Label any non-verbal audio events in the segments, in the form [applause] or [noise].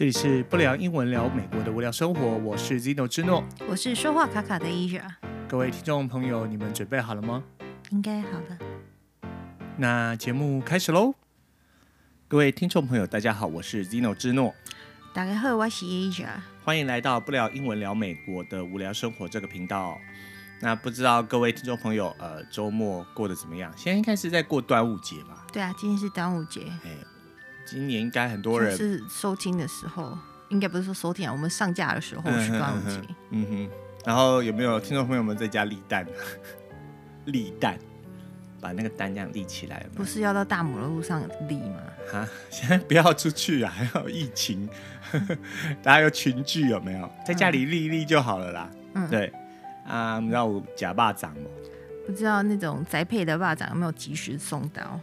这里是不聊英文聊美国的无聊生活，我是 Zino 之诺，我是说话卡卡的 Asia。各位听众朋友，你们准备好了吗？应该好了。那节目开始喽！各位听众朋友，大家好，我是 Zino 之诺。大家好，我是 Asia。欢迎来到不聊英文聊美国的无聊生活这个频道。那不知道各位听众朋友，呃，周末过得怎么样？现在应该是在过端午节吧？对啊，今天是端午节。哎，今年应该很多人是收听的时候，应该不是说收听啊，我们上架的时候是端午节。嗯哼。然后有没有听众朋友们在家立蛋？[laughs] 立蛋，把那个蛋这样立起来有有？不是要到大马路上立吗？啊，现在不要出去啊，还有疫情，[laughs] 大家有群聚有没有？在家里立一立就好了啦。嗯，对。啊，然后假霸掌吗？不知道那种宅配的霸掌有没有及时送到？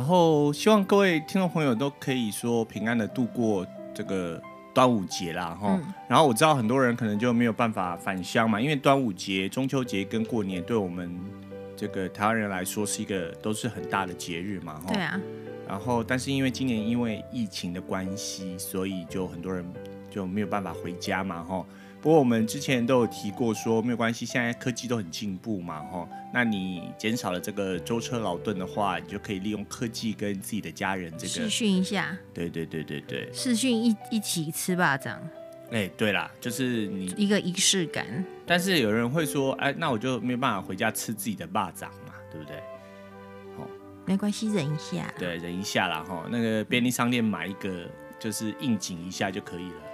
然后希望各位听众朋友都可以说平安的度过这个端午节啦，哈、嗯。然后我知道很多人可能就没有办法返乡嘛，因为端午节、中秋节跟过年对我们这个台湾人来说是一个都是很大的节日嘛，哈。对啊。然后，但是因为今年因为疫情的关系，所以就很多人就没有办法回家嘛，哈。不过我们之前都有提过，说没有关系，现在科技都很进步嘛，吼。那你减少了这个舟车劳顿的话，你就可以利用科技跟自己的家人这个视讯一下。对对对对对。试训一一起吃霸掌。哎，对啦，就是你一个仪式感。但是有人会说，哎，那我就没有办法回家吃自己的霸掌嘛，对不对？哦，没关系，忍一下。对，忍一下啦，吼。那个便利商店买一个，就是应景一下就可以了。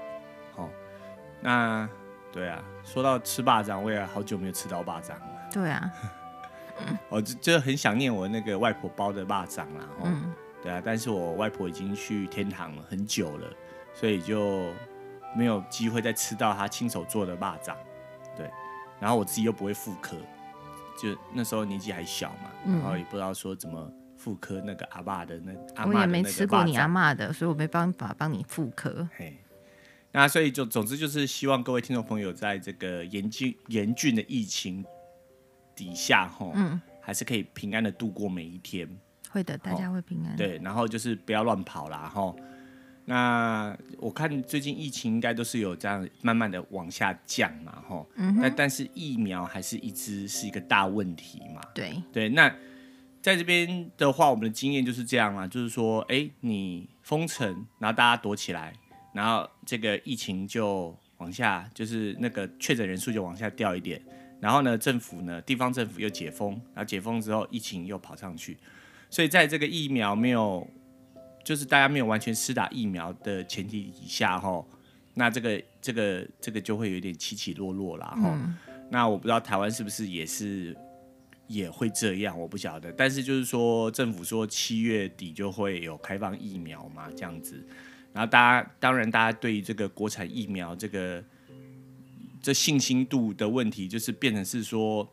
那对啊，说到吃霸掌，我也好久没有吃到霸掌了。对啊，我 [laughs] 就就很想念我那个外婆包的霸掌啦。嗯，对啊，但是我外婆已经去天堂了很久了，所以就没有机会再吃到她亲手做的霸掌。对，然后我自己又不会复刻，就那时候年纪还小嘛，然后也不知道说怎么复刻那个阿爸的那阿嬷的那个霸掌。我也没吃过你阿妈的，所以我没办法帮你复刻。嘿。那所以就总之就是希望各位听众朋友在这个严峻严峻的疫情底下哈，嗯，还是可以平安的度过每一天。会的，大家会平安。对，然后就是不要乱跑啦哈。那我看最近疫情应该都是有这样慢慢的往下降嘛哈。嗯。但但是疫苗还是一直是一个大问题嘛。对对，那在这边的话，我们的经验就是这样嘛，就是说，哎，你封城，然后大家躲起来。然后这个疫情就往下，就是那个确诊人数就往下掉一点。然后呢，政府呢，地方政府又解封，然后解封之后，疫情又跑上去。所以在这个疫苗没有，就是大家没有完全施打疫苗的前提底下，哈，那这个这个这个就会有点起起落落啦，哈、嗯。那我不知道台湾是不是也是也会这样，我不晓得。但是就是说，政府说七月底就会有开放疫苗嘛，这样子。然后大家当然，大家对于这个国产疫苗这个这信心度的问题，就是变成是说，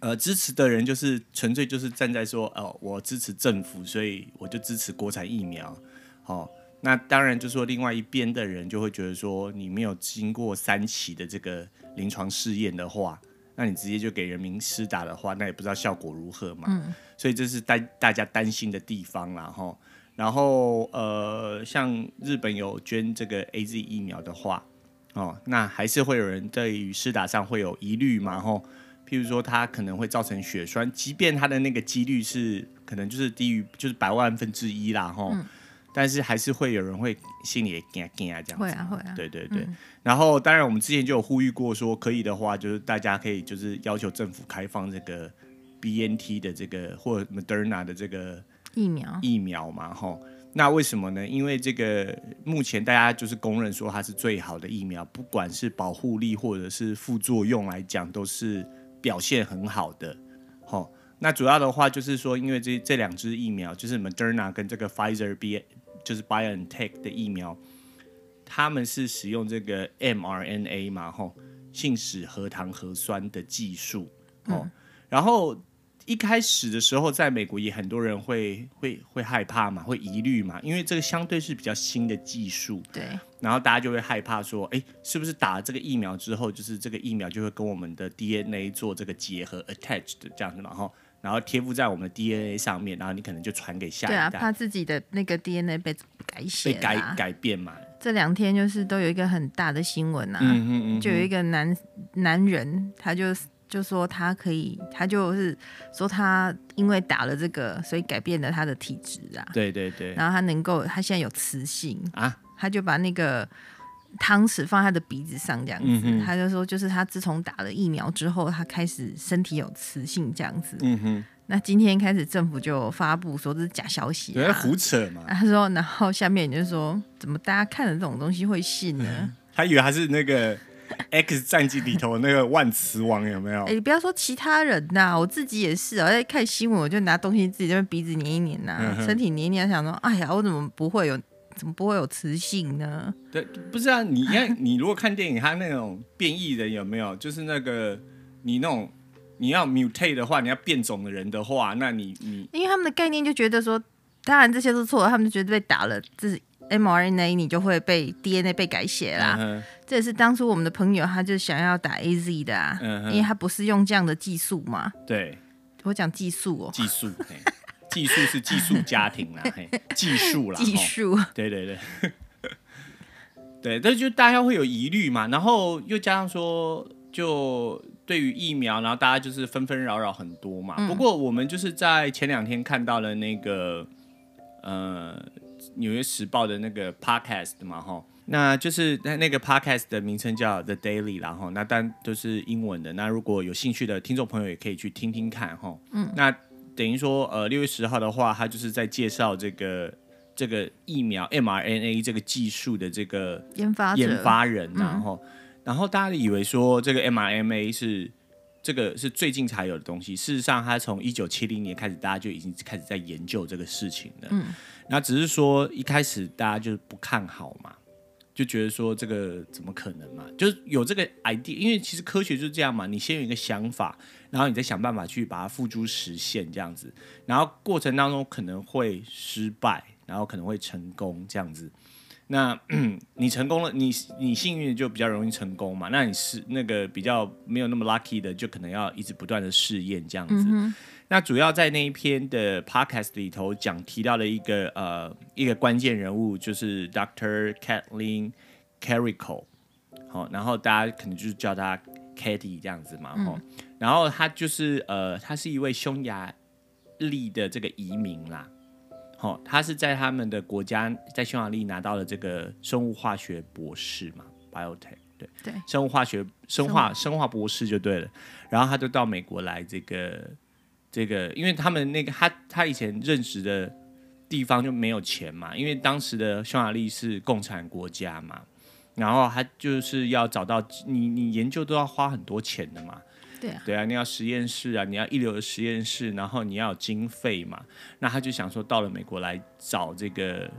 呃，支持的人就是纯粹就是站在说，哦，我支持政府，所以我就支持国产疫苗。好，哦，那当然就是说，另外一边的人就会觉得说，你没有经过三期的这个临床试验的话，那你直接就给人民施打的话，那也不知道效果如何嘛。嗯。所以这是大大家担心的地方啦，哈。然后呃，像日本有捐这个 AZ 疫苗的话，哦，那还是会有人对于施打上会有疑虑嘛，吼，譬如说它可能会造成血栓，即便它的那个几率是可能就是低于就是百万分之一啦，吼、嗯，但是还是会有人会心里也惊惊啊这样子，会啊会啊，对对对。嗯、然后当然我们之前就有呼吁过说，可以的话就是大家可以就是要求政府开放这个 BNT 的这个或 Moderna 的这个。疫苗疫苗嘛，吼，那为什么呢？因为这个目前大家就是公认说它是最好的疫苗，不管是保护力或者是副作用来讲，都是表现很好的。吼，那主要的话就是说，因为这这两支疫苗，就是 Moderna 跟这个 Pfizer B，就是 BioNTech 的疫苗，他们是使用这个 mRNA 嘛，吼，信使核糖核酸的技术，哦、嗯，然后。一开始的时候，在美国也很多人会会会害怕嘛，会疑虑嘛，因为这个相对是比较新的技术。对。然后大家就会害怕说，哎，是不是打了这个疫苗之后，就是这个疫苗就会跟我们的 DNA 做这个结合，attached 这样子嘛，然后然后贴附在我们的 DNA 上面，然后你可能就传给下一代。对啊，怕自己的那个 DNA 被改写、被改改变嘛。这两天就是都有一个很大的新闻啊，嗯嗯嗯，就有一个男男人，他就就说他可以，他就是说他因为打了这个，所以改变了他的体质啊。对对对。然后他能够，他现在有磁性啊，他就把那个汤匙放在他的鼻子上，这样子。他就说，就是他自从打了疫苗之后，他开始身体有磁性这样子。嗯哼。那今天开始，政府就发布说这是假消息，啊，对，胡扯嘛。他说，然后下面就说，怎么大家看了这种东西会信呢？嗯、[laughs] 他以为他是那个 X 战记里头那个万磁王有没有？哎，你不要说其他人呐，啊，我自己也是啊。在看新闻，我就拿东西自己在鼻子捏一捏呐，啊，嗯、身体捏一捏，想说，哎呀，我怎么不会有，怎么不会有磁性呢？对，不是啊，你看，你如果看电影，他那种变异人有没有？就是那个你那种。你要 mutate 的话，你要变种的人的话，那你你，因为他们的概念就觉得说，当然这些都是错的，他们就觉得被打了，这是 mRNA，你就会被 DNA 被改写啦。这也是当初我们的朋友他就想要打 AZ 的啊，嗯、因为他不是用这样的技术嘛。对，我讲技术哦，技术，技术是技术家庭啦，[laughs] 技术啦，技术，对对对，对，这 [laughs] 就大家会有疑虑嘛，然后又加上说就。对于疫苗，然后大家就是纷纷扰扰很多嘛。嗯、不过我们就是在前两天看到了那个呃《纽约时报》的那个 podcast 嘛，哈，那就是那那个 podcast 的名称叫 The Daily，然后那当然都是英文的。那如果有兴趣的听众朋友也可以去听听看，哈。嗯。那等于说，呃，六月十号的话，他就是在介绍这个这个疫苗 mRNA 这个技术的这个研发研发人，然后。嗯然后大家以为说这个 mRNA 是这个是最近才有的东西，事实上他从一九七零年开始，大家就已经开始在研究这个事情了。嗯，那只是说一开始大家就是不看好嘛，就觉得说这个怎么可能嘛？就是有这个 idea，因为其实科学就是这样嘛，你先有一个想法，然后你再想办法去把它付诸实现这样子，然后过程当中可能会失败，然后可能会成功这样子。那 [clears throat] 你成功了，你你幸运就比较容易成功嘛。那你是那个比较没有那么 lucky 的，就可能要一直不断的试验这样子。嗯、那主要在那一篇的 podcast 里头讲提到了一个呃一个关键人物，就是 Dr. Kathleen Carico。好，然后大家可能就是叫他 Katie 这样子嘛。嗯、然后他就是呃，他是一位匈牙利的这个移民啦。好，他是在他们的国家，在匈牙利拿到了这个生物化学博士嘛，biotech，对，对，生物化学、生化、生化博士就对了。然后他就到美国来，这个，这个，因为他们那个他他以前任职的地方就没有钱嘛，因为当时的匈牙利是共产国家嘛，然后他就是要找到你，你研究都要花很多钱的嘛。对啊，对啊，你要实验室啊，你要一流的实验室，然后你要有经费嘛。那他就想说，到了美国来找这个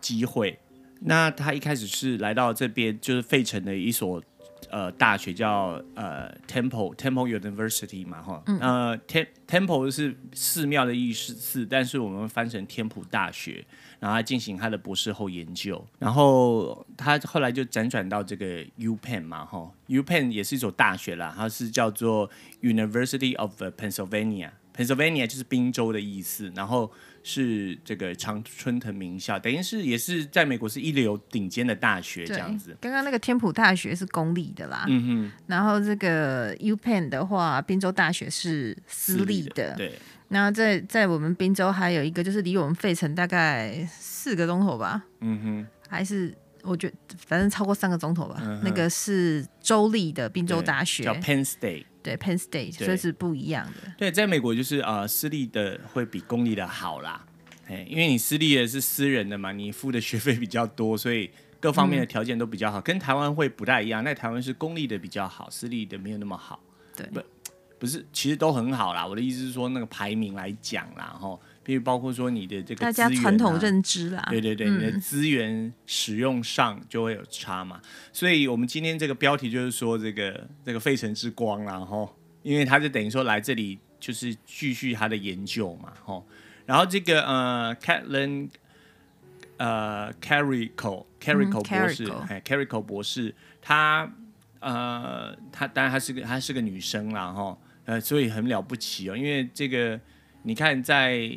机会。那他一开始是来到这边，就是费城的一所呃大学叫呃 Temple Temple University 嘛，哈，嗯、呃 Tem Temple 是寺庙的意思，但是我们翻成天普大学。然后他进行他的博士后研究，然后他后来就辗转到这个 UPenn 嘛，哈，UPenn 也是一所大学啦，它是叫做 University of Pennsylvania，Pennsylvania 就是宾州的意思，然后是这个常春藤名校，等于是也是在美国是一流顶尖的大学这样子。刚刚那个天普大学是公立的啦，嗯哼，然后这个 UPenn 的话，宾州大学是私立的，私立的，对。然后在在我们滨州还有一个，就是离我们费城大概四个钟头吧。嗯哼，还是我觉得反正超过三个钟头吧。嗯、哼那个是州立的滨州大学，叫 Penn State。对，Penn State，所以是不一样的。对，在美国就是呃，私立的会比公立的好啦。哎，因为你私立的是私人的嘛，你付的学费比较多，所以各方面的条件都比较好，嗯、跟台湾会不太一样。那台湾是公立的比较好，私立的没有那么好。对。不是，其实都很好啦。我的意思是说，那个排名来讲啦，哈，比如包括说你的这个、啊、大家传统认知啦，对对对，嗯、你的资源使用上就会有差嘛。所以我们今天这个标题就是说，这个这个费城之光啦，哈，因为他就等于说来这里就是继续他的研究嘛，哈。然后这个呃，Kathleen 呃 Carico Carico 博士，哎，Carico 博士，他呃，她当然她是个她是个女生啦，哈。呃，所以很了不起哦，因为这个你看在。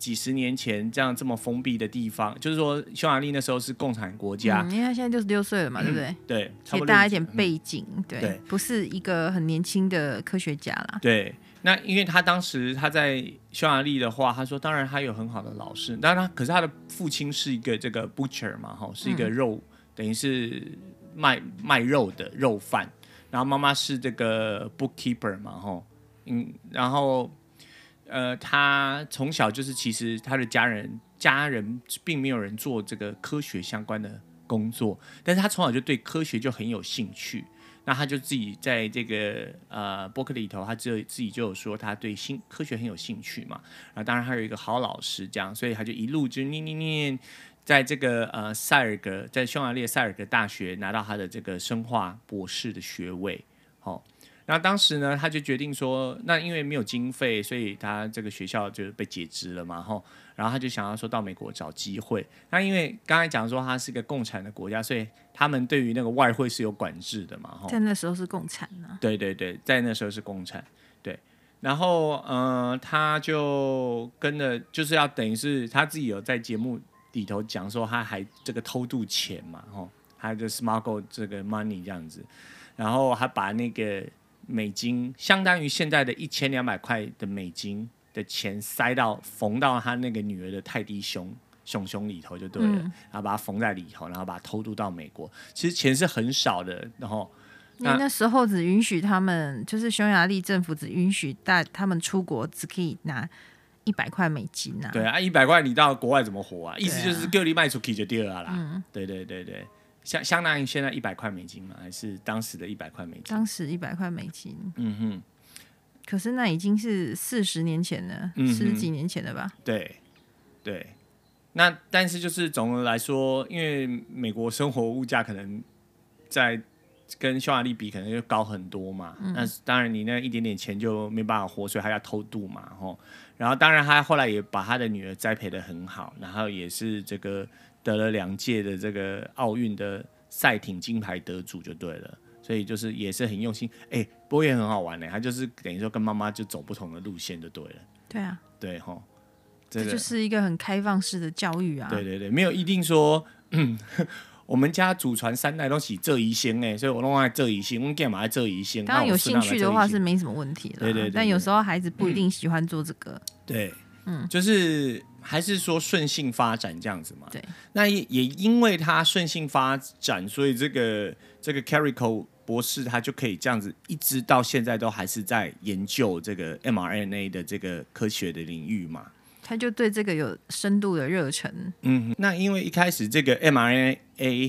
几十年前这样这么封闭的地方，就是说匈牙利那时候是共产国家，嗯、因为她现在六十六岁了嘛，对不对？嗯、对，给大家一点背景，嗯、对，对不是一个很年轻的科学家啦。对，那因为他当时他在匈牙利的话，他说当然他有很好的老师，当然他可是他的父亲是一个这个 butcher 嘛，哈，是一个肉，嗯、等于是卖卖肉的肉贩，然后妈妈是这个 bookkeeper 嘛，哈，嗯，然后。呃，他从小就是，其实他的家人家人并没有人做这个科学相关的工作，但是他从小就对科学就很有兴趣。那他就自己在这个呃博客里头，他就自己就有说他对新科学很有兴趣嘛。然后当然他有一个好老师这样，所以他就一路就念念念，在这个呃塞尔格，在匈牙利塞尔格大学拿到他的这个生化博士的学位，好、哦。那当时呢，他就决定说，那因为没有经费，所以他这个学校就被解职了嘛，吼。然后他就想要说到美国找机会。那因为刚才讲说他是一个共产的国家，所以他们对于那个外汇是有管制的嘛，吼。在那时候是共产呢。对对对，在那时候是共产。对。然后，嗯、呃，他就跟着，就是要等于是他自己有在节目里头讲说，他还这个偷渡钱嘛，吼，他就 smuggle 这个 money 这样子，然后还把那个。美金相当于现在的一千两百块的美金的钱塞到缝到他那个女儿的泰迪熊熊熊里头就对了，嗯、然后把它缝在里头，然后把它偷渡到美国。其实钱是很少的，然后那那时候只允许他们，就是匈牙利政府只允许带他们出国只可以拿一百块美金啊。对啊，一百块你到国外怎么活啊？意思就是叫你卖出去就对了啦。嗯、对对对对。相相当于现在一百块美金嘛？还是当时的一百块美金？当时一百块美金。嗯哼。可是那已经是四十年前了，嗯、十几年前了吧？对，对。那但是就是总的来说，因为美国生活物价可能在跟匈牙利比，可能就高很多嘛。嗯、那当然，你那一点点钱就没办法活，所以他要偷渡嘛。吼。然后当然他后来也把他的女儿栽培的很好，然后也是这个。得了两届的这个奥运的赛艇金牌得主就对了，所以就是也是很用心。哎、欸，不过也很好玩呢，他就是等于说跟妈妈就走不同的路线就对了。对啊，对吼，这就是一个很开放式的教育啊。对对对，没有一定说，嗯、我们家祖传三代都是这一星哎，所以我弄在这一星，我们干嘛在这一星？当然有兴趣的话是没什么问题了。对对，但有时候孩子不一定喜欢做这个。嗯、对，嗯，就是。还是说顺性发展这样子嘛？对。那也也因为他顺性发展，所以这个这个 Carico 博士他就可以这样子，一直到现在都还是在研究这个 mRNA 的这个科学的领域嘛。他就对这个有深度的热忱。嗯，那因为一开始这个 mRNA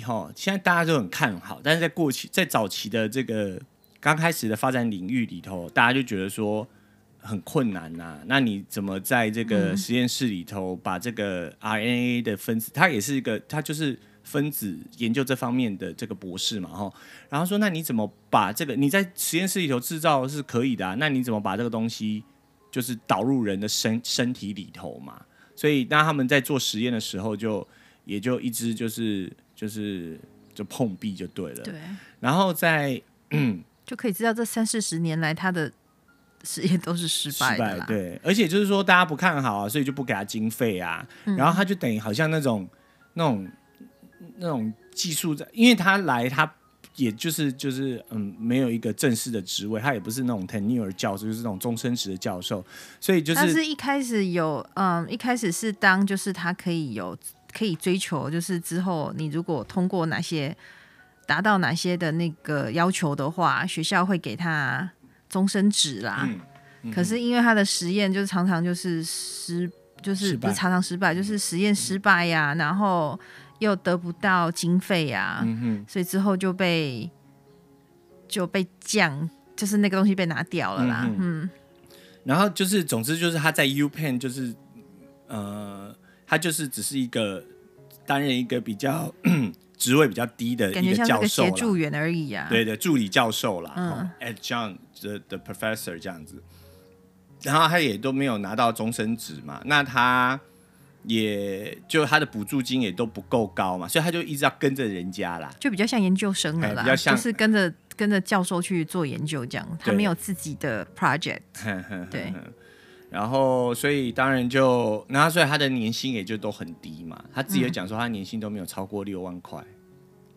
哈，现在大家都很看好，但是在过去在早期的这个刚开始的发展领域里头，大家就觉得说。很困难呐、啊，那你怎么在这个实验室里头把这个 RNA 的分子，它也是一个，它就是分子研究这方面的这个博士嘛，哈，然后说，那你怎么把这个你在实验室里头制造是可以的啊，那你怎么把这个东西就是导入人的身身体里头嘛？所以当他们在做实验的时候就，就也就一直就是就是就碰壁就对了，对，然后在嗯，就可以知道这三四十年来他的。实验都是失败的，失败，对，而且就是说大家不看好啊，所以就不给他经费啊，嗯、然后他就等于好像那种那种那种技术在，因为他来他也就是就是嗯，没有一个正式的职位，他也不是那种 tenure 教授，就是那种终身职的教授，所以就是但是一开始有嗯，一开始是当就是他可以有可以追求，就是之后你如果通过哪些达到哪些的那个要求的话，学校会给他。终身职啦，嗯嗯、可是因为他的实验就是常常就是失，就是不是常常失败，就是实验失败呀、啊，然后又得不到经费呀、啊，嗯、哼。所以之后就被就被降，就是那个东西被拿掉了啦。嗯，嗯，然后就是总之就是他在 UPenn 就是呃，他就是只是一个担任一个比较。[clears throat] 职位比较低的一个教授，协助员而已啊。对的，助理教授啦，嗯，adjunct the professor 这样子。然后他也都没有拿到终身职嘛，那他也就他的补助金也都不够高嘛，所以他就一直要跟着人家啦，就比较像研究生了啦，比较像就是跟着跟着教授去做研究，这样他没有自己的 project，[laughs] 对。然后，所以当然就，然后所以他的年薪也就都很低嘛。他自己也讲说，他年薪都没有超过六万块。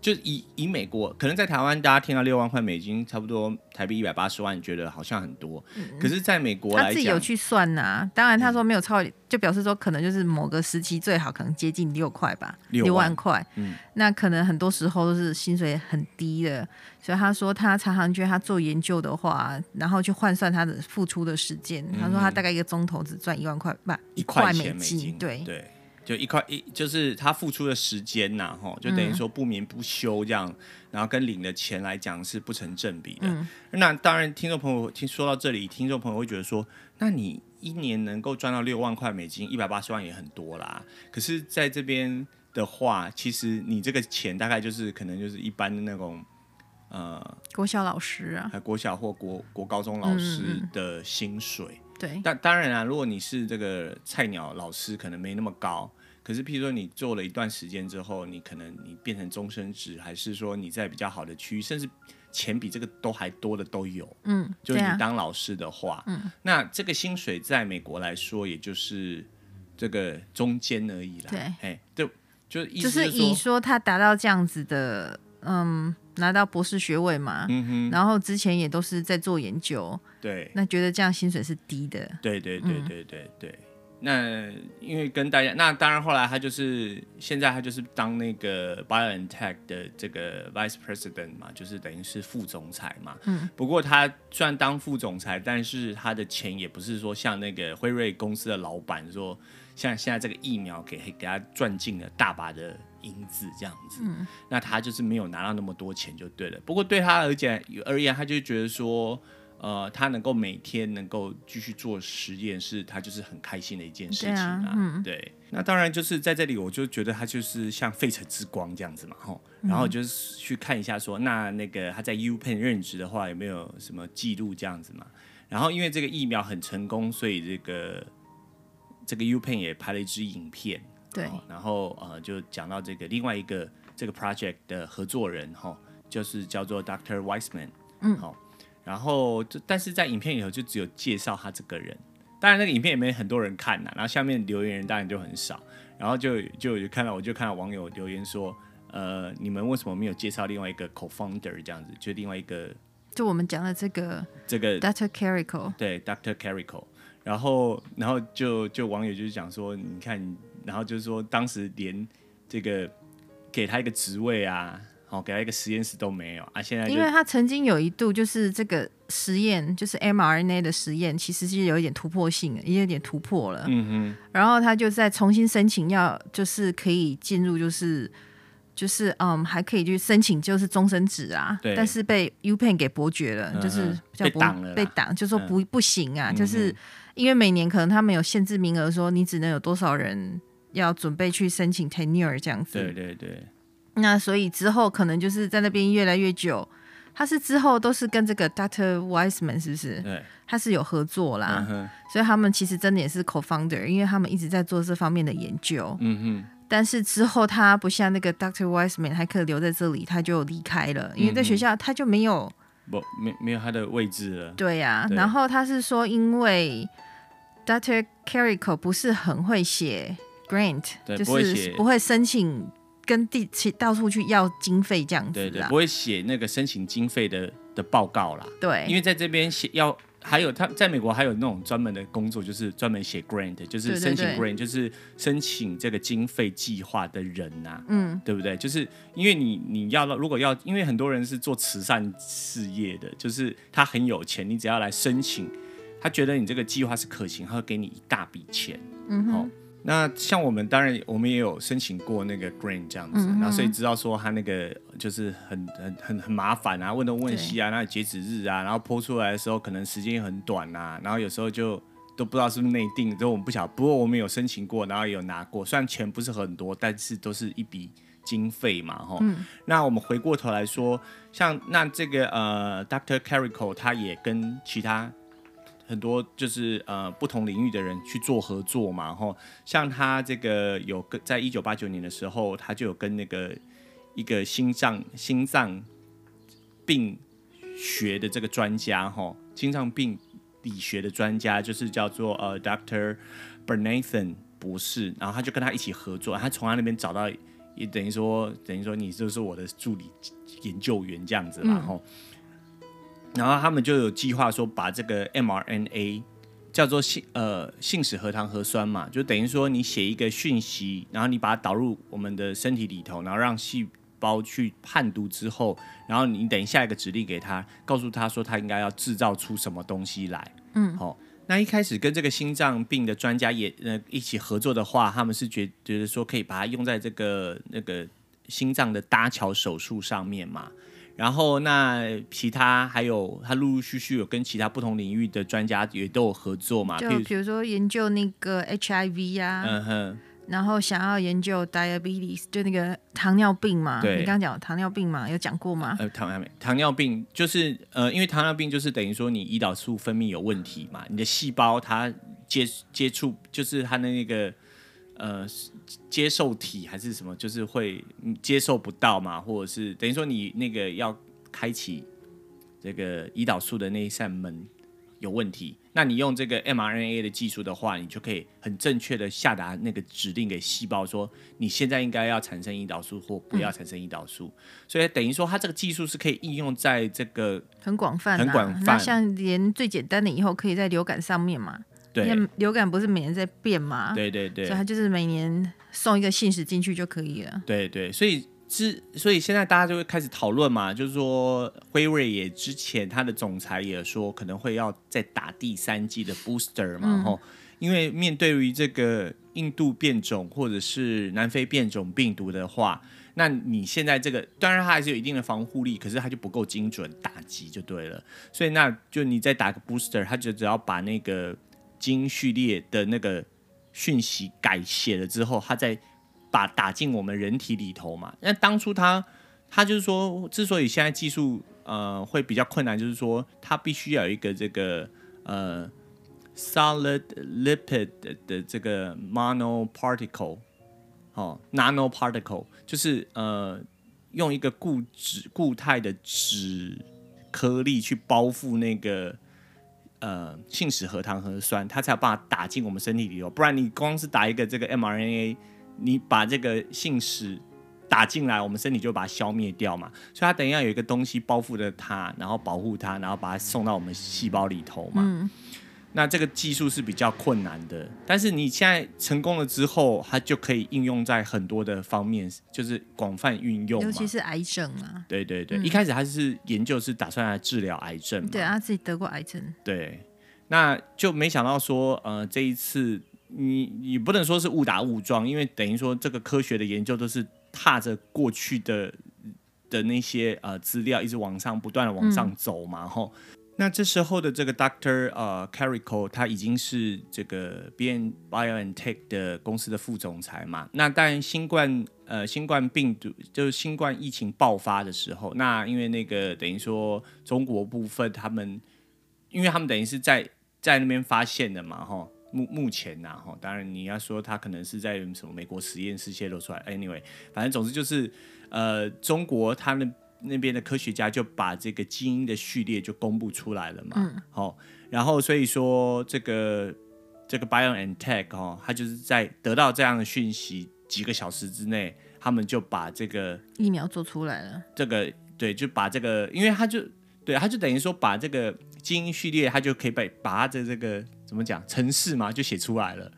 就以以美国，可能在台湾大家听到六万块美金，差不多台币一百八十万，觉得好像很多。嗯、可是，在美国来讲，他自己有去算呐、啊。当然，他说没有超，嗯、就表示说可能就是某个时期最好可能接近六块吧，六万块。嗯，那可能很多时候都是薪水很低的。所以他说，他常常觉得他做研究的话，然后去换算他的付出的时间。嗯、他说他大概一个钟头只赚一万块，不一块美金。美金对对。就一块一，就是他付出的时间呐，吼，就等于说不眠不休这样，嗯、然后跟领的钱来讲是不成正比的。嗯、那当然，听众朋友听说到这里，听众朋友会觉得说，那你一年能够赚到六万块美金，一百八十万也很多啦。可是在这边的话，其实你这个钱大概就是可能就是一般的那种呃国小老师啊，国小或国国高中老师的薪水。嗯对，但当然啊，如果你是这个菜鸟老师，可能没那么高。可是，譬如说你做了一段时间之后，你可能你变成终身制，还是说你在比较好的区域，甚至钱比这个都还多的都有。嗯，就是你当老师的话，嗯，那这个薪水在美国来说，也就是这个中间而已啦。对，哎，就就意思就是以说他达到这样子的，嗯。拿到博士学位嘛，嗯哼，然后之前也都是在做研究，对，那觉得这样薪水是低的，对对对对对对。嗯、那因为跟大家，那当然后来他就是现在他就是当那个 BioNTech 的这个 Vice President 嘛，就是等于是副总裁嘛。嗯。不过他虽然当副总裁，但是他的钱也不是说像那个辉瑞公司的老板说，像现在这个疫苗给给他赚进了大把的。银子这样子，嗯、那他就是没有拿到那么多钱就对了。不过对他而言而言，他就觉得说，呃，他能够每天能够继续做实验，是他就是很开心的一件事情啊。对，啊嗯、对，那当然就是在这里，我就觉得他就是像费城之光这样子嘛，吼。然后就是去看一下说，那那个他在 UPenn 任职的话，有没有什么记录这样子嘛？然后因为这个疫苗很成功，所以这个这个 UPenn 也拍了一支影片。对，然后呃，就讲到这个另外一个这个 project 的合作人哈，就是叫做 Dr. Weissman，嗯，好，然后就但是在影片里头就只有介绍他这个人，当然那个影片也没很多人看呐，然后下面留言人当然就很少，然后就就就看到我就看到网友留言说，呃，你们为什么没有介绍另外一个 co-founder 这样子，就另外一个，就我们讲的这个这个 Dr. Carrico，对，Dr. Carrico，然后然后就就网友就是讲说，你看。然后就是说，当时连这个给他一个职位啊，好给他一个实验室都没有啊。现在因为他曾经有一度就是这个实验，就是 mRNA 的实验，其实是有一点突破性的，也有点突破了。嗯哼。然后他就在重新申请，要就是可以进入，就是就是嗯，还可以去申请，就是终身职啊。对。但是被 UPenn 给驳绝了，就是被挡了，被挡，就说不不行啊，就是因为每年可能他们有限制名额，说你只能有多少人。要准备去申请 tenure 这样子，对对对。那所以之后可能就是在那边越来越久。他是之后都是跟这个 Dr. Weissman 是不是？对，他是有合作啦。嗯。所以他们其实真的也是 co-founder，因为他们一直在做这方面的研究。嗯哼。但是之后他不像那个 Dr. Weissman 还可以留在这里，他就离开了，因为在学校他就没有不没没有他的位置了。对呀、啊。对然后他是说，因为 Dr. Carrico 不是很会写。Grant 就是不会申请跟地去到处去要经费这样子，对对，不会写那个申请经费的的报告啦。对，因为在这边写要还有他在美国还有那种专门的工作，就是专门写 Grant，就是申请 Grant，对对对，就是申请这个经费计划的人呐、啊，嗯，对不对？就是因为你你要如果要，因为很多人是做慈善事业的，就是他很有钱，你只要来申请，他觉得你这个计划是可行，他会给你一大笔钱，嗯哼。那像我们当然我们也有申请过那个 green 这样子，然后所以知道说他那个就是很很很很麻烦啊，问东问西啊，那截止日啊，然后 po 出来的时候可能时间也很短、啊，然后有时候就都不知道是不是内定，这我们不晓。不过我们有申请过，然后也有拿过，虽然钱不是很多，但是都是一笔经费嘛，哈。嗯、那我们回过头来说，像那这个呃 Dr. Carrico 他也跟其他。很多就是呃不同领域的人去做合作嘛，吼，像他这个有跟在一九八九年的时候，他就有跟那个一个心脏心脏病学的这个专家哈，心脏病理学的专家就是叫做呃 Doctor Bernathan 博士，然后他就跟他一起合作，他从他那边找到，也等于说等于说你就是我的助理研究员这样子嘛，然后、嗯，然后他们就有计划说把这个 mRNA 叫做信呃信使核糖核酸嘛，就等于说你写一个讯息，然后你把它导入我们的身体里头，然后让细胞去判读之后，然后你等一下一个指令给他，告诉他说他应该要制造出什么东西来，嗯，好。那一开始跟这个心脏病的专家也呃一起合作的话，他们是觉觉得说可以把它用在这个那个心脏的搭桥手术上面嘛。然后那其他还有他陆陆续续有跟其他不同领域的专家也都有合作嘛，就比如说研究那个 HIV 呀、啊，嗯哼。然后想要研究 diabetes，就那个糖尿病嘛。对，你刚刚讲糖尿病嘛，有讲过吗？呃，糖尿病，糖尿病就是呃，因为糖尿病就是等于说你胰岛素分泌有问题嘛，你的细胞它接接触就是它的那个呃接受体还是什么，就是会接受不到嘛，或者是等于说你那个要开启这个胰岛素的那一扇门有问题。那你用这个 mRNA 的技术的话，你就可以很正确的下达那个指令给细胞，说你现在应该要产生胰岛素或不要产生胰岛素。嗯、所以等于说，它这个技术是可以应用在这个很广泛、很广泛。那像连最简单的以后可以在流感上面嘛？对，因为流感不是每年在变嘛？对对对。所以它就是每年送一个信使进去就可以了。对对，所以。之，所以现在大家就会开始讨论嘛，就是说辉瑞也之前他的总裁也说可能会要再打第三剂的 booster 嘛，吼、嗯，因为面对于这个印度变种或者是南非变种病毒的话，那你现在这个当然它还是有一定的防护力，可是它就不够精准打击就对了，所以那就你再打个 booster，它就只要把那个基因序列的那个讯息改写了之后，它再。把打进我们人体里头嘛？那当初他他就是说，之所以现在技术呃会比较困难，就是说他必须要有一个这个呃 solid lipid 的这个 mono particle 哦 nano particle，就是呃用一个固质固态的脂颗粒去包覆那个呃信使核糖核酸，它才有办法打进我们身体里头。不然你光是打一个这个 mRNA。你把这个信使打进来，我们身体就把它消灭掉嘛。所以它等于要有一个东西包覆着它，然后保护它，然后把它送到我们细胞里头嘛。嗯。那这个技术是比较困难的，但是你现在成功了之后，它就可以应用在很多的方面，就是广泛运用。尤其是癌症啊。对对对，嗯、一开始他是研究是打算来治疗癌症嘛。对啊，他自己得过癌症。对，那就没想到说，呃，这一次。你你不能说是误打误撞，因为等于说这个科学的研究都是踏着过去的的那些呃资料一直往上不断的往上走嘛，吼、嗯。那这时候的这个 Doctor 呃 Carico，他已经是这个 BioNTech 的公司的副总裁嘛。那当然新冠呃新冠病毒就是新冠疫情爆发的时候，那因为那个等于说中国部分他们，因为他们等于是在在那边发现的嘛，吼。目目前呐，哈，当然你要说他可能是在什么美国实验室泄露出来，anyway，反正总之就是，呃，中国他们那边的科学家就把这个基因的序列就公布出来了嘛，嗯，好，然后所以说这个这个 BioNTech 哦，他就是在得到这样的讯息几个小时之内，他们就把这个疫苗做出来了，这个对，就把这个，因为他就对，他就等于说把这个基因序列，他就可以被把他的这个。怎么讲？程式嘛，就写出来了，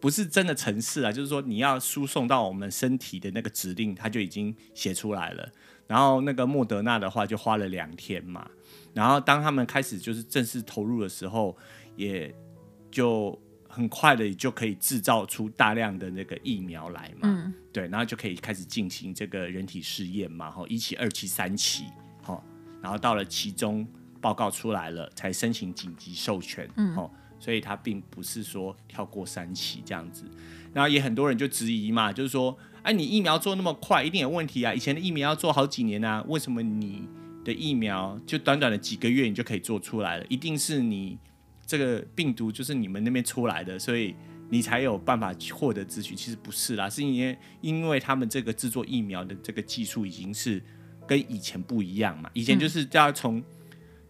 不是真的程式啊，就是说你要输送到我们身体的那个指令，它就已经写出来了。然后那个莫德纳的话就花了两天嘛。然后当他们开始就是正式投入的时候，也就很快的就可以制造出大量的那个疫苗来嘛。嗯。对，然后就可以开始进行这个人体试验嘛。哈，一期、二期、三期，好，然后到了期中。报告出来了，才申请紧急授权，嗯，哦，所以他并不是说跳过三期这样子，然后也很多人就质疑嘛，就是说，哎，你疫苗做那么快，一定有问题啊！以前的疫苗要做好几年啊，为什么你的疫苗就短短的几个月你就可以做出来了？一定是你这个病毒就是你们那边出来的，所以你才有办法获得资讯。其实不是啦，是因为因为他们这个制作疫苗的这个技术已经是。跟以前不一样嘛。以前就是要从、嗯、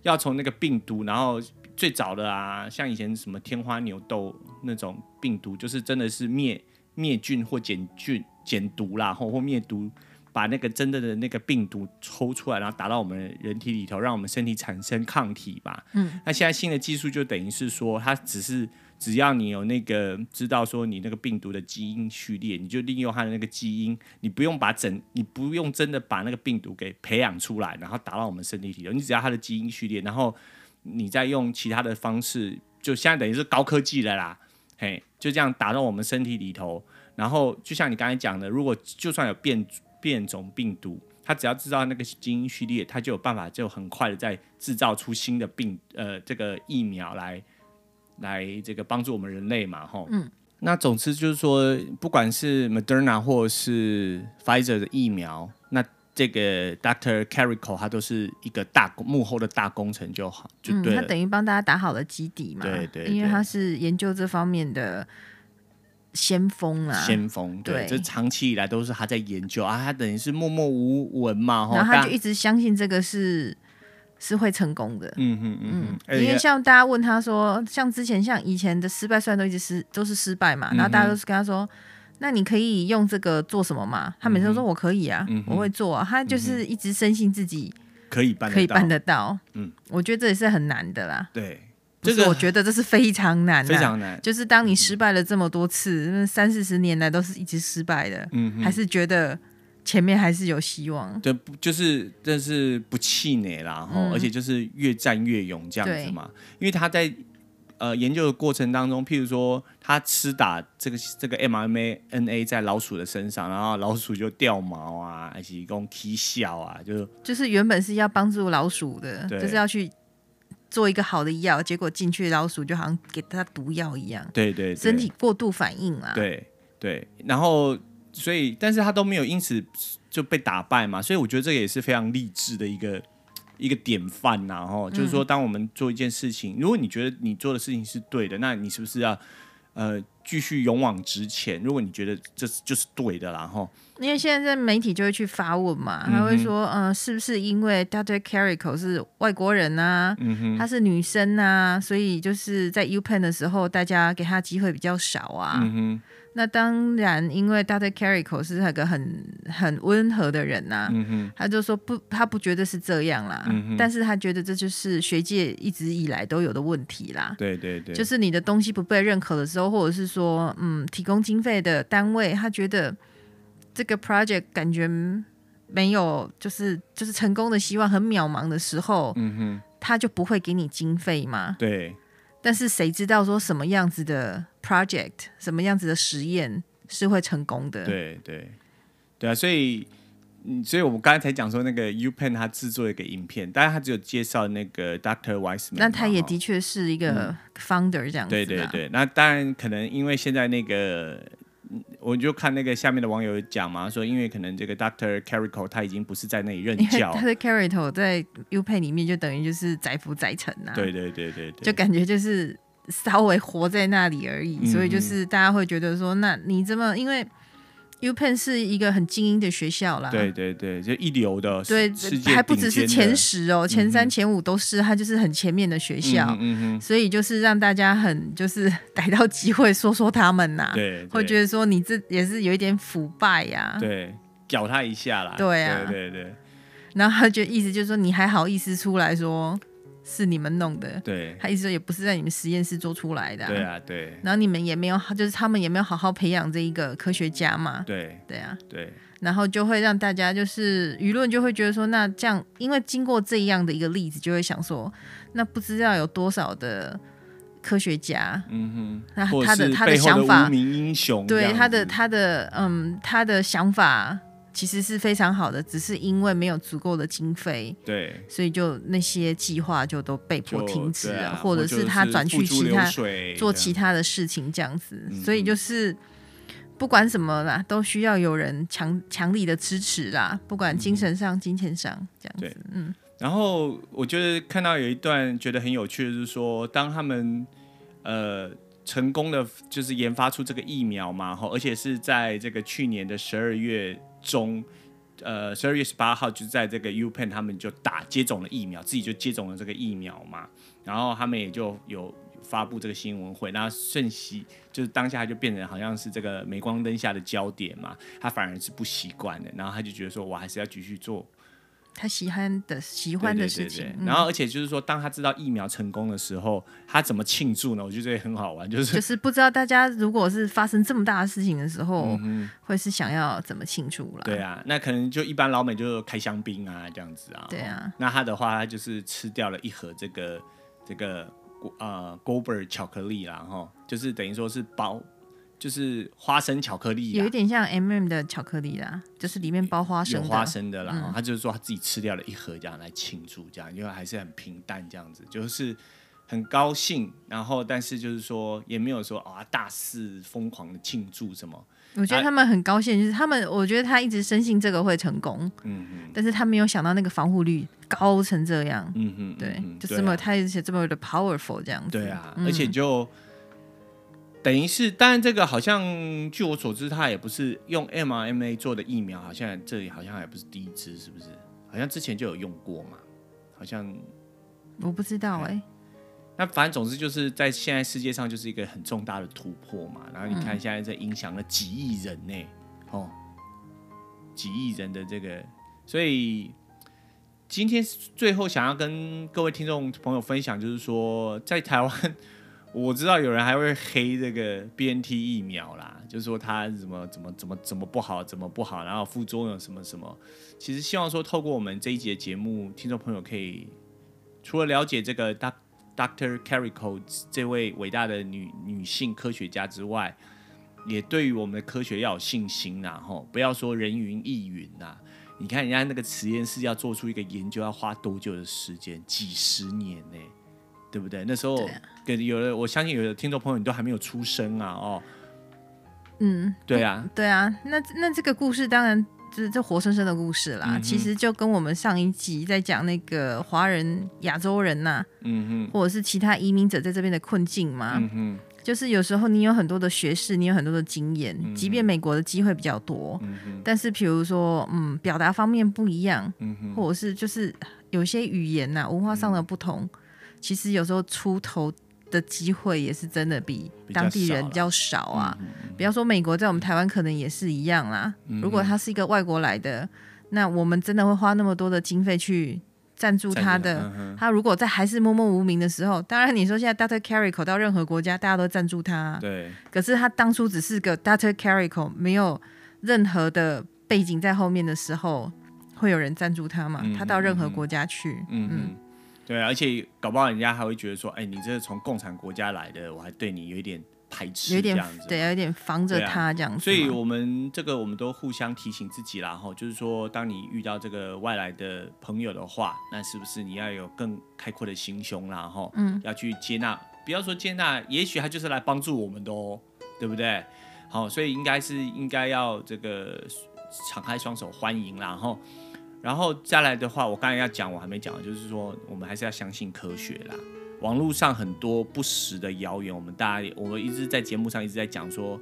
要从那个病毒，然后最早的啊，像以前什么天花牛痘那种病毒，就是真的是灭灭菌或减菌减毒啦，或或灭毒。把那个真的的那个病毒抽出来，然后打到我们人体里头，让我们身体产生抗体吧。嗯，那现在新的技术就等于是说，它只是只要你有那个知道说你那个病毒的基因序列，你就利用它的那个基因，你不用把整，你不用真的把那个病毒给培养出来，然后打到我们身体里头，你只要它的基因序列，然后你再用其他的方式，就现在等于是高科技了啦，嘿，就这样打到我们身体里头，然后就像你刚才讲的，如果就算有变。变种病毒，它只要知道那个基因序列，它就有办法，就很快的再制造出新的病，呃，这个疫苗来，来这个帮助我们人类嘛，吼。嗯。那总之就是说，不管是 Moderna 或是 Pfizer 的疫苗，那这个 Dr. Carico 他都是一个大幕后的大工程就好，就对。嗯，他等于帮大家打好了基底嘛。对对。因为他是研究这方面的。先锋啊，先锋，对，这长期以来都是他在研究啊，他等于是默默无闻嘛，然后他就一直相信这个是是会成功的，嗯嗯嗯，嗯，因为像大家问他说，像之前像以前的失败，虽然都一直失都是失败嘛，然后大家都是跟他说，那你可以用这个做什么嘛？他每次都说我可以啊，我会做啊，他就是一直深信自己可以办可以办得到，嗯，我觉得这也是很难的啦，对。就是我觉得这是非常难，非常难。就是当你失败了这么多次，三四十年来都是一直失败的，嗯，还是觉得前面还是有希望。对，就是但是不气馁啦，然后而且就是越战越勇这样子嘛。因为他在呃研究的过程当中，譬如说他吃打这个这个 MMA NA 在老鼠的身上，然后老鼠就掉毛啊，还是一共啼笑啊，就就是原本是要帮助老鼠的，就是要去。做一个好的药，结果进去老鼠就好像给它毒药一样，对，对对，身体过度反应了，对对，然后所以，但是他都没有因此就被打败嘛，所以我觉得这个也是非常励志的一个一个典范呐，哈，就是说，当我们做一件事情，如果你觉得你做的事情是对的，那你是不是要呃？继续勇往直前。如果你觉得这就是对的，然后因为现在在媒体就会去发问嘛，他会说，嗯、呃，是不是因为 Dr. Carico 是外国人啊，嗯哼，她是女生啊，所以就是在 UPenn 的时候，大家给她机会比较少啊。嗯哼。那当然，因为 Dr. Carico 是那个很很温和的人呐、啊，嗯、他就说不，他不觉得是这样啦，嗯、但是他觉得这就是学界一直以来都有的问题啦。对对对，就是你的东西不被认可的时候，或者是说，嗯，提供经费的单位他觉得这个 project 感觉没有，就是就是成功的希望很渺茫的时候，嗯哼，他就不会给你经费嘛。对。但是谁知道说什么样子的 project，什么样子的实验是会成功的？对对对啊！所以，嗯，所以我们刚才才讲说那个 UPenn 他制作一个影片，但是他只有介绍那个 Doctor Weissman，那他也的确是一个 founder 这样子，嗯。对对对，那当然可能因为现在那个。我就看那个下面的网友讲嘛，说因为可能这个 Doctor Carico 他已经不是在那里任教，他的 Carico 在 UPenn 里面就等于就是载浮载沉呐，对对对对对，就感觉就是稍微活在那里而已，嗯、所以就是大家会觉得说，那你这么因为。UPenn 是一个很精英的学校啦，对对对，就一流的，对，还不只是前十哦，前三前五都是，它就是很前面的学校，嗯嗯，所以就是让大家很就是 [laughs] 逮到机会说说他们呐，对，会觉得说你这也是有一点腐败呀，对，屌他一下啦，对啊，对对对，然后他就意思就是说你还好意思出来说。是你们弄的，对，他意思说也不是在你们实验室做出来的，啊，对啊，对。然后你们也没有，就是他们也没有好好培养这一个科学家嘛，对，对啊，对。然后就会让大家就是舆论就会觉得说，那这样，因为经过这样的一个例子，就会想说，那不知道有多少的科学家，嗯哼，那他的他的想法，无名英雄，对他的他的嗯他的想法。其实是非常好的，只是因为没有足够的经费，对，所以就那些计划就都被迫停止了，啊、或者是他转去其他做其他的事情这样子，嗯、所以就是不管什么啦，都需要有人强强力的支持啦，不管精神上、嗯、金钱上这样子，嗯。然后我觉得看到有一段觉得很有趣的是说，当他们呃成功的就是研发出这个疫苗嘛，哈，而且是在这个去年的十二月。中呃十二月十八号就在这个 UPenn 他们就打接种了疫苗，自己就接种了这个疫苗嘛，然后他们也就有发布这个新闻会，然后瞬息就是当下就变成好像是这个镁光灯下的焦点嘛，他反而是不习惯的，然后他就觉得说我还是要继续做。他喜欢的喜欢的事情，对对对对，然后而且就是说，当他知道疫苗成功的时候，他怎么庆祝呢？我觉得这也很好玩，就是就是不知道大家如果是发生这么大的事情的时候，嗯、会是想要怎么庆祝了？对啊，那可能就一般老美就开香槟啊这样子啊。对啊，那他的话，他就是吃掉了一盒这个这个呃 Goldberg 巧克力啦，哈，就是等于说是包。就是花生巧克力，有一点像 M&M 的巧克力啦，就是里面包花生花生的啦。嗯、他就是说他自己吃掉了一盒，这样来庆祝，这样因为还是很平淡，这样子就是很高兴。然后，但是就是说也没有说啊大肆疯狂的庆祝什么。我觉得他们很高兴，就是他们，我觉得他一直深信这个会成功，嗯嗯，但是他没有想到那个防护率高成这样，嗯嗯，对，就这么他而且这么的 powerful 这样子，对啊，而且就。等于是，当然这个好像据我所知，它也不是用 mRNA 做的疫苗，好像这里好像也不是第一支，是不是？好像之前就有用过嘛，好像我不知道哎、欸。那反正总之就是在现在世界上就是一个很重大的突破嘛。然后你看现在这影响了几亿人呢、哦，几亿人的这个，所以今天最后想要跟各位听众朋友分享，就是说在台湾。我知道有人还会黑这个 BNT 疫苗啦，就是说它怎么怎么怎么怎么不好，怎么不好，然后副作用什么什么。其实希望说透过我们这一节节目，听众朋友可以除了了解这个 Dr. Carico 这位伟大的女女性科学家之外，也对于我们的科学要有信心呐，吼，不要说人云亦云呐。你看人家那个实验室要做出一个研究要花多久的时间？几十年呢、对不对？那时候给有的，我相信有的听众朋友你都还没有出生啊，哦，嗯，对啊，对啊，那那这个故事当然这这活生生的故事啦，嗯、其实就跟我们上一集在讲那个华人亚洲人呐、啊，嗯哼，或者是其他移民者在这边的困境嘛，嗯哼，就是有时候你有很多的学识，你有很多的经验，嗯、即便美国的机会比较多，嗯哼，但是比如说嗯，表达方面不一样，嗯哼，或者是就是有些语言呐、啊，文化上的不同。嗯其实有时候出头的机会也是真的比当地人比较少啊。比，方说美国，在我们台湾可能也是一样啦。嗯、如果他是一个外国来的，那我们真的会花那么多的经费去赞助他的。嗯、他如果在还是默默无名的时候，当然你说现在 Dr. Carico 到任何国家，大家都赞助他。对。可是他当初只是个 Dr. Carico，没有任何的背景在后面的时候，会有人赞助他吗？嗯、他到任何国家去，嗯。嗯嗯对，而且搞不好人家还会觉得说，哎，你这是从共产国家来的，我还对你有一点排斥，有点这样子，对，有点防着他这样子。所以我们这个我们都互相提醒自己啦，哈，就是说，当你遇到这个外来的朋友的话，那是不是你要有更开阔的心胸啦，哈，嗯，要去接纳，不要说接纳，也许他就是来帮助我们的哦，对不对？好，所以应该是应该要这个敞开双手欢迎啦，然后。然后再来的话，我刚才要讲，我还没讲，就是说我们还是要相信科学啦。网络上很多不实的谣言，我们大家我们一直在节目上一直在讲说，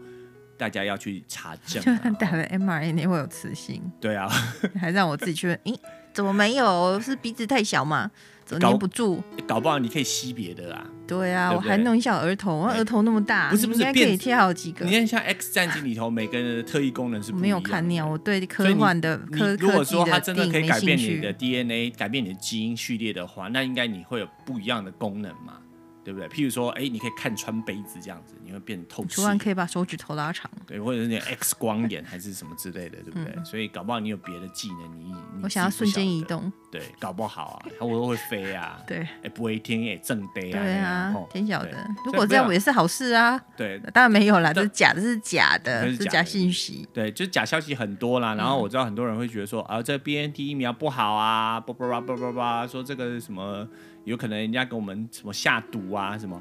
大家要去查证。就算打了 mRNA 你会有磁性？对啊，还让我自己去问，咦，怎么没有？是鼻子太小吗？粘不住，搞不好你可以吸别的啊。对啊，我还弄一下额头，我额头那么大，不是不是，应该可以贴好几个。你看像 X 战警里头，[laughs] 每个人的特异功能是不一样。没有看鸟，我对科幻的科如果说它真的可以改变你的 DNA，改变你的基因序列的话，那应该你会有不一样的功能嘛。对不对？譬如说，哎，你可以看穿杯子这样子，你会变透视。突然可以把手指头拉长。对，或者是你 X 光眼还是什么之类的，对不对？嗯、所以搞不好你有别的技能，你你我想要瞬间移动。对，搞不好啊，它会会飞啊。对，哎，不会天也正飞啊。对啊，天晓得。如果这样也是好事啊。对，当然没有啦，这是假的，是假的，是假信息。对，就是假消息很多啦。然后我知道很多人会觉得说，啊，这 BNT 疫苗不好啊，叭叭叭叭叭叭，说这个什么有可能人家给我们什么下毒啊什么。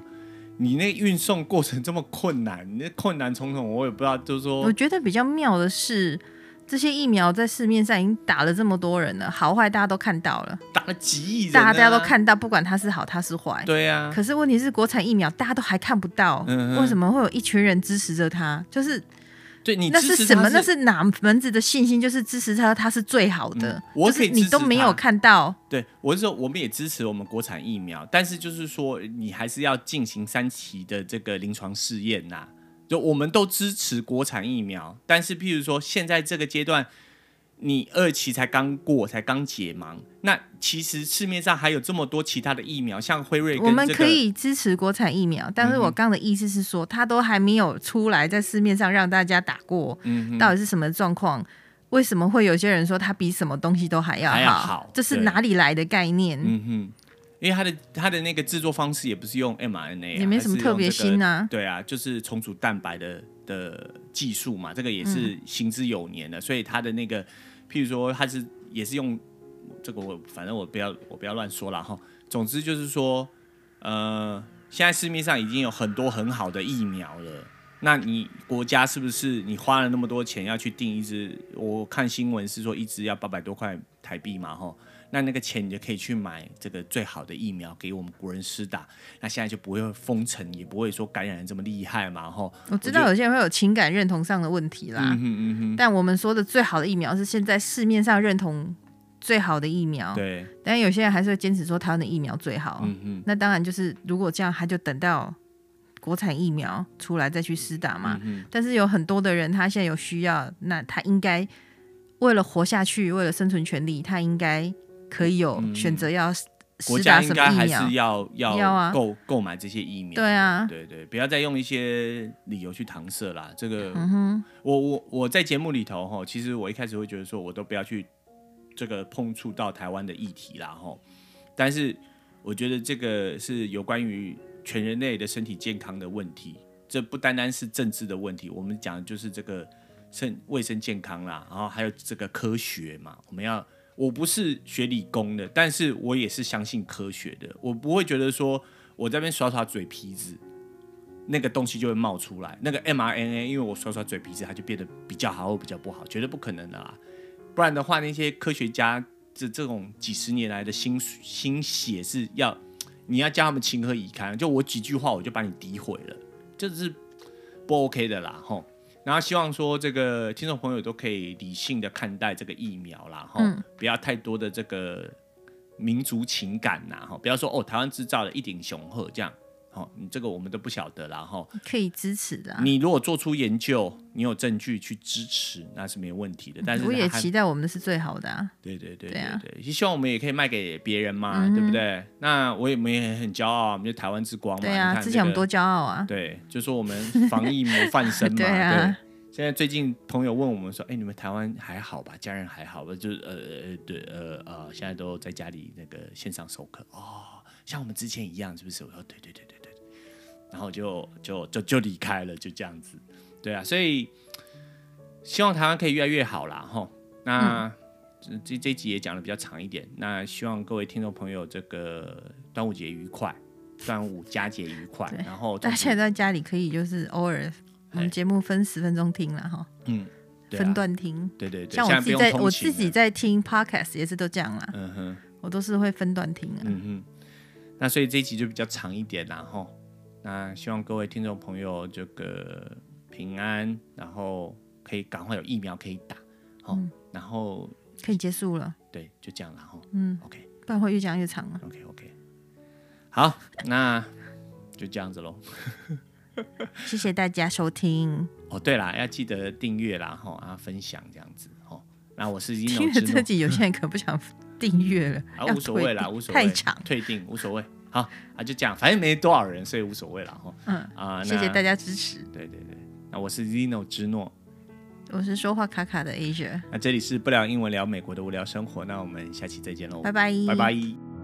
你那运送过程这么困难，你那困难重重，我也不知道。就是说，我觉得比较妙的是，这些疫苗在市面上已经打了这么多人了，好坏大家都看到了，打了几亿人，大家都看到，不管它是好它是坏。对呀、啊。可是问题是，国产疫苗大家都还看不到，嗯、哼为什么会有一群人支持着它？就是。对你那是什么？那是哪门子的信心？就是支持他，他是最好的。嗯、我可以你都没有看到。对，我是说，我们也支持我们国产疫苗，但是就是说，你还是要进行三期的这个临床试验呐。就我们都支持国产疫苗，但是譬如说，现在这个阶段。你二期才刚过，才刚解盲，那其实市面上还有这么多其他的疫苗，像辉瑞、这个，我们可以支持国产疫苗，但是我刚的意思是说，它都还没有出来，在市面上让大家打过，嗯，到底是什么状况？为什么会有些人说它比什么东西都还要好？还要好，这是哪里来的概念？嗯哼，因为它的它的那个制作方式也不是用 mRNA，也没什么特别新啊、这个，对啊，就是重组蛋白的的技术嘛，这个也是行之有年的，嗯、所以它的那个。譬如说，它是也是用这个，我反正我不要我不要乱说了哈。总之就是说，呃，现在市面上已经有很多很好的疫苗了。那你国家是不是你花了那么多钱要去订一支？我看新闻是说一支要八百多块台币嘛，哈。那那个钱你就可以去买这个最好的疫苗给我们国人施打，那现在就不会封城，也不会说感染人这么厉害嘛，吼。我知道有些人会有情感认同上的问题啦，嗯哼嗯哼，但我们说的最好的疫苗是现在市面上认同最好的疫苗，对。但有些人还是会坚持说台湾的疫苗最好，嗯嗯。那当然就是如果这样，他就等到国产疫苗出来再去施打嘛。嗯。但是有很多的人他现在有需要，那他应该为了活下去，为了生存权利，他应该。可以有选择要国家应该还是要要购购买这些疫苗，对啊，对对，不要再用一些理由去搪塞啦。这个，嗯，我我我在节目里头哈，其实我一开始会觉得说，我都不要去这个碰触到台湾的议题啦哈。但是我觉得这个是有关于全人类的身体健康的问题，这不单单是政治的问题，我们讲的就是这个生卫生健康啦，然后还有这个科学嘛，我们要。我不是学理工的，但是我也是相信科学的。我不会觉得说我在这边耍耍嘴皮子，那个东西就会冒出来。那个 mRNA，因为我耍耍嘴皮子，它就变得比较好或比较不好，绝对不可能的啦。不然的话，那些科学家这这种几十年来的心心血是要你要叫他们情何以堪？就我几句话，我就把你诋毁了，这是不 OK 的啦，吼。然后希望说这个听众朋友都可以理性的看待这个疫苗啦，哈、嗯，不要太多的这个民族情感呐，哈，不要说哦台湾制造的一顶雄鹤这样，好，你这个我们都不晓得啦，哈，可以支持的、啊。你如果做出研究，你有证据去支持，那是没有问题的。但是我也期待我们的是最好的啊。对对对对对，希望我们也可以卖给别人嘛，嗯、对不对？那我也我们也很骄傲，我们就台湾之光嘛。对啊，这个、之前我们多骄傲啊。对，就说我们防疫模范生嘛。[laughs] 对啊。对现在最近朋友问我们说：“哎，你们台湾还好吧？家人还好吧？就是呃呃对呃呃，现在都在家里那个线上授课哦，像我们之前一样，是不是？”我说：“对对对对对。”然后就就就就离开了，就这样子。对啊，所以希望台湾可以越来越好啦。哈。那、嗯、这这集也讲的比较长一点。那希望各位听众朋友，这个端午节愉快，端午佳节愉快。然后大家在家里可以就是偶尔。我们节目分十分钟听了哈，嗯，啊、分段听，对对对，像我自己在我自己在听 podcast 也是都这样啦，嗯哼，我都是会分段听啊，嗯哼，那所以这一集就比较长一点啦哈，那希望各位听众朋友这个平安，然后可以赶快有疫苗可以打，好、嗯，然后可以结束了，对，就这样了哈，嗯，OK，不然会越讲越长了，OK OK，好，那就这样子喽。[laughs] 谢谢大家收听。哦。对了，要记得订阅啦，哈，啊，分享这样子，哈。那我是已经听了这集，有些人可不想订阅了，[laughs] 啊，无所谓啦，无所谓，太长，退订无所谓。好，啊，就这样，反正没多少人，所以无所谓了，哈。嗯啊，谢谢大家支持。对对对，那我是 Zino 之诺，我是说话卡卡的 Asia。那这里是不聊英文聊美国的无聊生活，那我们下期再见喽，拜拜，拜拜。